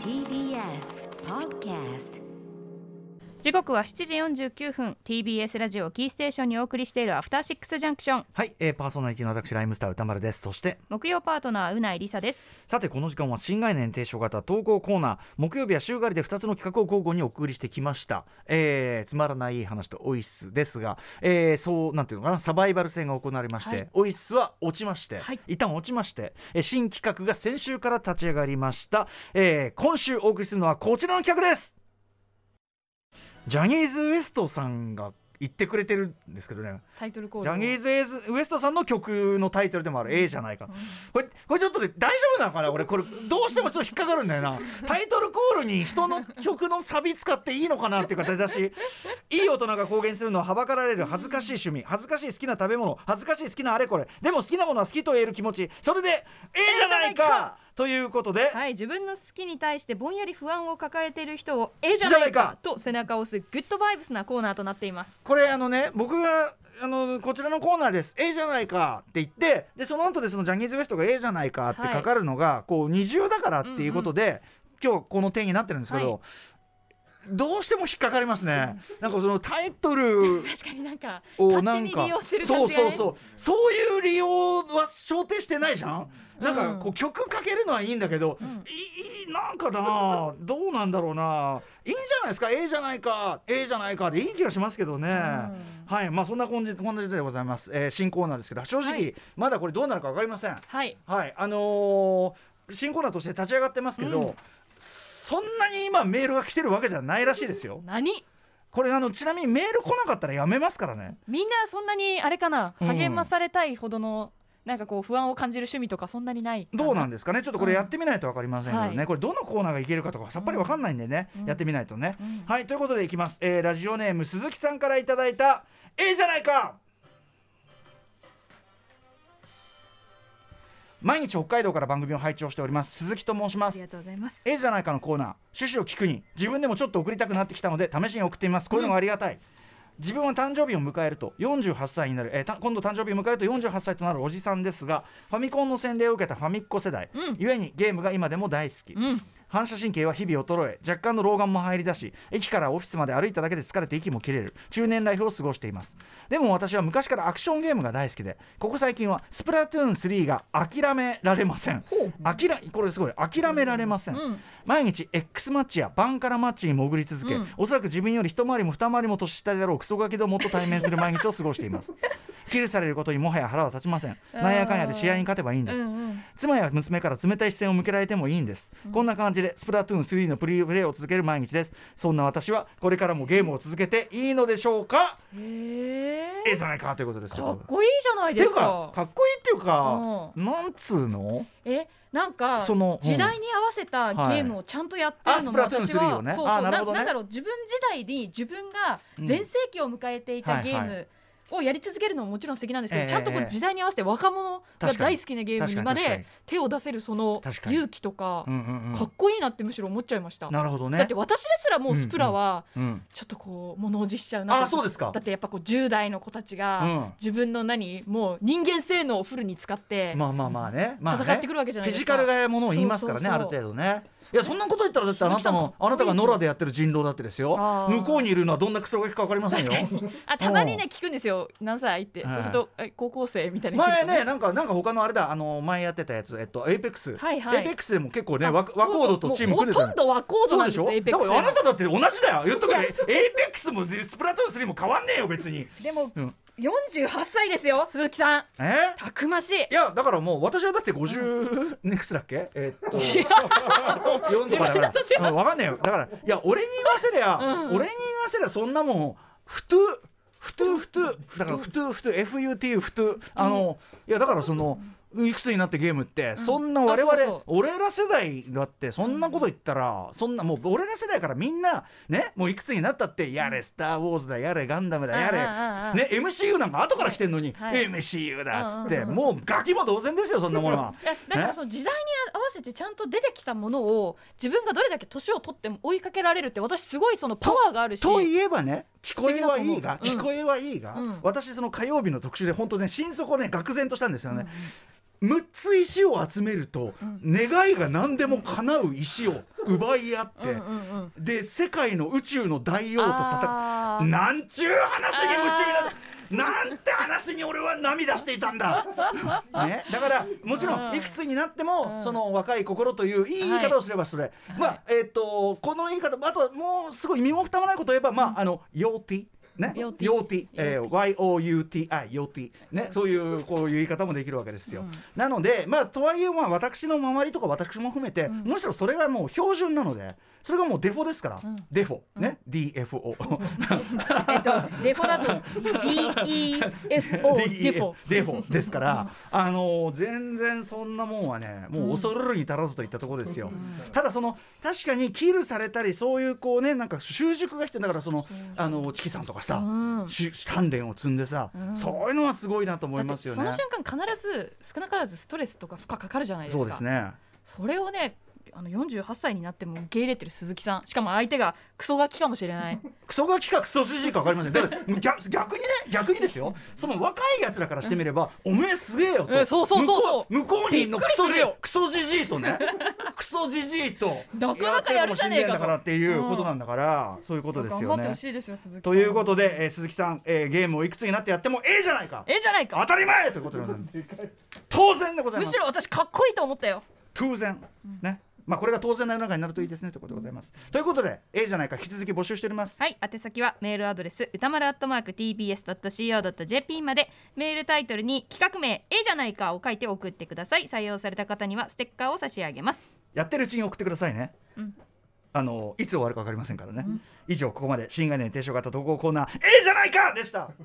TBS Podcast 時刻は7時49分。TBS ラジオキーステーションにお送りしているアフターシックスジャンクションはい、えー、パーソナリティの私ライムスター歌丸です。そして木曜パートナーうないりさです。さてこの時間は新概念提唱型投稿コーナー。木曜日は週替わりで2つの企画を交互にお送りしてきました、えー、つまらない話とオイスですが、えー、そうなんていうのかなサバイバル戦が行われまして、はい。オイスは落ちまして、はい。一旦落ちまして、えー新企画が先週から立ち上がりました、えー、今週お送りするのはこちらの企画ですジャニーズ WEST さんが言ってくれてるんですけどね。タイトルコールジャニーズ WEST さんの曲のタイトルでもある「A じゃないか」これこれちょっとで大丈夫なのかな？これこれどうしてもちょっと引っかかるんだよな。タイトルコールに人の曲のサビ使っていいのかなっていう形だしいい大人が公言するのははばかられる恥ずかしい趣味恥ずかしい好きな食べ物恥ずかしい好きなあれこれでも好きなものは好きと言える気持ちそれで「A じゃないか」ということで、はい自分の好きに対してぼんやり不安を抱えている人をええじゃないかか。と背中を押すグッドバイブスなコーナーとなっています。これあのね僕があのこちらのコーナーです「ええじゃないか」って言ってでその後でそのジャニーズ WEST が「ええじゃないか」ってかかるのが、こう二重だからっていうことで、今日この点になってるんですけど、はいどうしても引っかかりますね。なんかそのタイトル 確かになんかをなんかそうそうそう。そういう利用は想定してないじゃん。なんかうんこう曲かけるのはいいんだけど、ん。いいなんかなどうなんだろうないいんじゃないですか。A じゃないか A じゃないかでいい気がしますけどね、はい。まあそんな感じこんな時代でございます、えー新コーナーですけど正直、はい。まだこれどうなるか分かりません。はい。はい。あのー新コーナーとして立ち上がってますけど、うんそんなに今メールが来てるわけじゃないらしいですよ。何？これあのちなみにメール来なかったらやめますからね。みんなそんなにあれかな？うん。励まされたいほどの、なんかこう不安を感じる趣味とかそんなにないどうなんでですかね？ちょっとこれやってみないと分かりませんけどね、はい。これどのコーナーがいけるかとかさっぱり分かんないんでね、うん。やってみないとね、うん。はいということでいきます、えーラジオネーム鈴木さんからいただいた「ええじゃないか!」毎日北海道から番組を拝聴しております。鈴木と申します。ありがとうございます。ええじゃないかのコーナー。趣旨を聞くに自分でもちょっと送りたくなってきたので試しに送ってみます。こういうのがありがたい、自分は誕生日を迎えると48歳になる、えーた今度誕生日を迎えると48歳となるおじさんですがファミコンの洗礼を受けたファミッコ世代、うん。ゆえにゲームが今でも大好き、うん反射神経は日々衰え若干の老眼も入り出し駅からオフィスまで歩いただけで疲れて息も切れる中年ライフを過ごしています。でも私は昔からアクションゲームが大好きでここ最近はスプラトゥーン3が諦められません。諦これすごい諦められません、うん毎日 X マッチやバンカラマッチに潜り続け、うん。おそらく自分より一回りも二回りも年下であろうクソガキどもと対面する毎日を過ごしています。キルされることにもはや腹は立ちません。なんやかんやで試合に勝てばいいんです、うんうん。妻や娘から冷たい視線を向けられてもいいんです、こんな感じでスプラトゥーン3のプレイプレイを続ける毎日です。そんな私はこれからもゲームを続けていいのでしょうか？へえええじゃないかということですけどかっこいいじゃないですか。かっこいいっていうか、うなんつうの？えなんかそのうん。時代に合わせたゲームをちゃんとやってるのも私は3をね。そうそうあななんだろう自分時代に自分がうん。全盛期を迎えていたゲームをやり続けるのももちろん素敵なんですけど、ええちゃんとこう時代に合わせて若者が大好きなゲームにまで手を出せるその勇気とかうんうんうん。かっこいいなってむしろ思っちゃいました。なるほどね。だって私ですらもうスプラはうんちょっとこう物おじしちゃうなあそうですか。だってやっぱこう10代の子たちうがん。自分の何もう人間性能をフルに使ってまあまあまあね,、まあね、戦ってくるわけじゃないフィですか。ジカルがものを言いますからねある程度ね。いやそんなこと言ったらだってあなた鈴木さんのあなたが野良でやってる人狼だってですよ。向こうにいるのはどんなクソガキか分かりませんよ。確かに。あたまにね聞くんですよ何歳って、はいそうするとえ高校生みたいな前ねなんかなんか他のあれだあの前やってたやつえっとエイペックスはいはいエイペックスでも結構ねワコードとチーム組んでたほとんどワコードなんですエイペックスあなただって同じだよ言っとくけどエイペックスもスプラトゥーン3も変わんねえよ別にでも、うん48歳ですよ鈴木さんえたくましいいやだからもう私はだって50いくつだっけえっと4とかだから自分の年はうんわかんないよだからいや俺に言わせりゃ、俺に言わせりゃそんなもんふとふとふとだからふと。ふと FUT ふとあのいやだからそのいくつになってゲームって、そんな我々あそうそう。俺ら世代だってそんなこと言ったら、そんなもう俺ら世代からみんなねもういくつになったってやれ「スター・ウォーズ」だやれ「ガンダム」だやれ、ね、MCU なんか後から来てんのに、はい。MCU だっつって、もうガキも同然ですよそんなものは。だからその時代に合わせてちゃんと出てきたものを自分がどれだけ年を取っても追いかけられるって私すごいそのパワーがあるし。といえばね聞こえはいいが、聞こえはいいが、うん。私その火曜日の特集で本当ね心底ね愕然としたんですよね、6つ石を集めると、願いが何でも叶う石を奪い合って、で世界の宇宙の大王と戦う。なんちゅう話に夢中になるなんて話に俺は涙していたんだ、ね、だからもちろんいくつになっても、うん。その若い心といういい言い方をすればそれ、まあえっ、とこの言い方あとはもうすごい身も蓋もないことを言えば、まああのヨーティね、ヨーティえー YOUTI ヨーティねそういうこういう言い方もできるわけですよ、うん。なのでまあとはいえまあ私の周りとか私も含めて、むしろそれがもう標準なのでそれがもうデフォですから、ん。デフ。ォね、DFO えっとデフォだと DEFO デフォ。デフォですから、あの全然そんなもんはねもう恐るるに足らずといったところですよ、ただその確かにキルされたりそういうこうねなんか習熟が必要。だからそのあのチキさんとかさ、うん。し鍛錬を積んでさ、うん。そういうのはすごいなと思いますよね。その瞬間必ず少なからずストレスとか負荷かかるじゃないですか。そうですね。それをねあの48歳になっても受け入れてる鈴木さん。しかも相手がクソガキかもしれない。クソガキかクソじじいか分かりません。だから逆逆にね逆にですよ。その若いやつらからしてみれば、おめえすげえよと、うんそうそうそうそう。向こうにのクソじクソじじいとね クソじじいとなかなかやるじゃねえかかもしんだからっていうことなんだから、そういうことですよね。頑張ってですよ鈴木ということで、えー鈴木さん、えーゲームをいくつになってやってもええじゃないか。ええじゃないか。当たり前ということでございます。当然でございます。むしろ私かっこいいと思ったよ。当然、ねまあこれが当然な世の中になるといいですねということでございます。ということでええじゃないか引き続き募集しております。はい宛先はメールアドレス歌丸アットマーク tbs.co.jp まで。メールタイトルに企画名「ええじゃないか」を書いて送ってください。採用された方にはステッカーを差し上げます。やってるうちに送ってくださいね。あのいつ終わるか分かりませんからね。以上ここまで新概念提唱型投稿コーナーええじゃないかでした。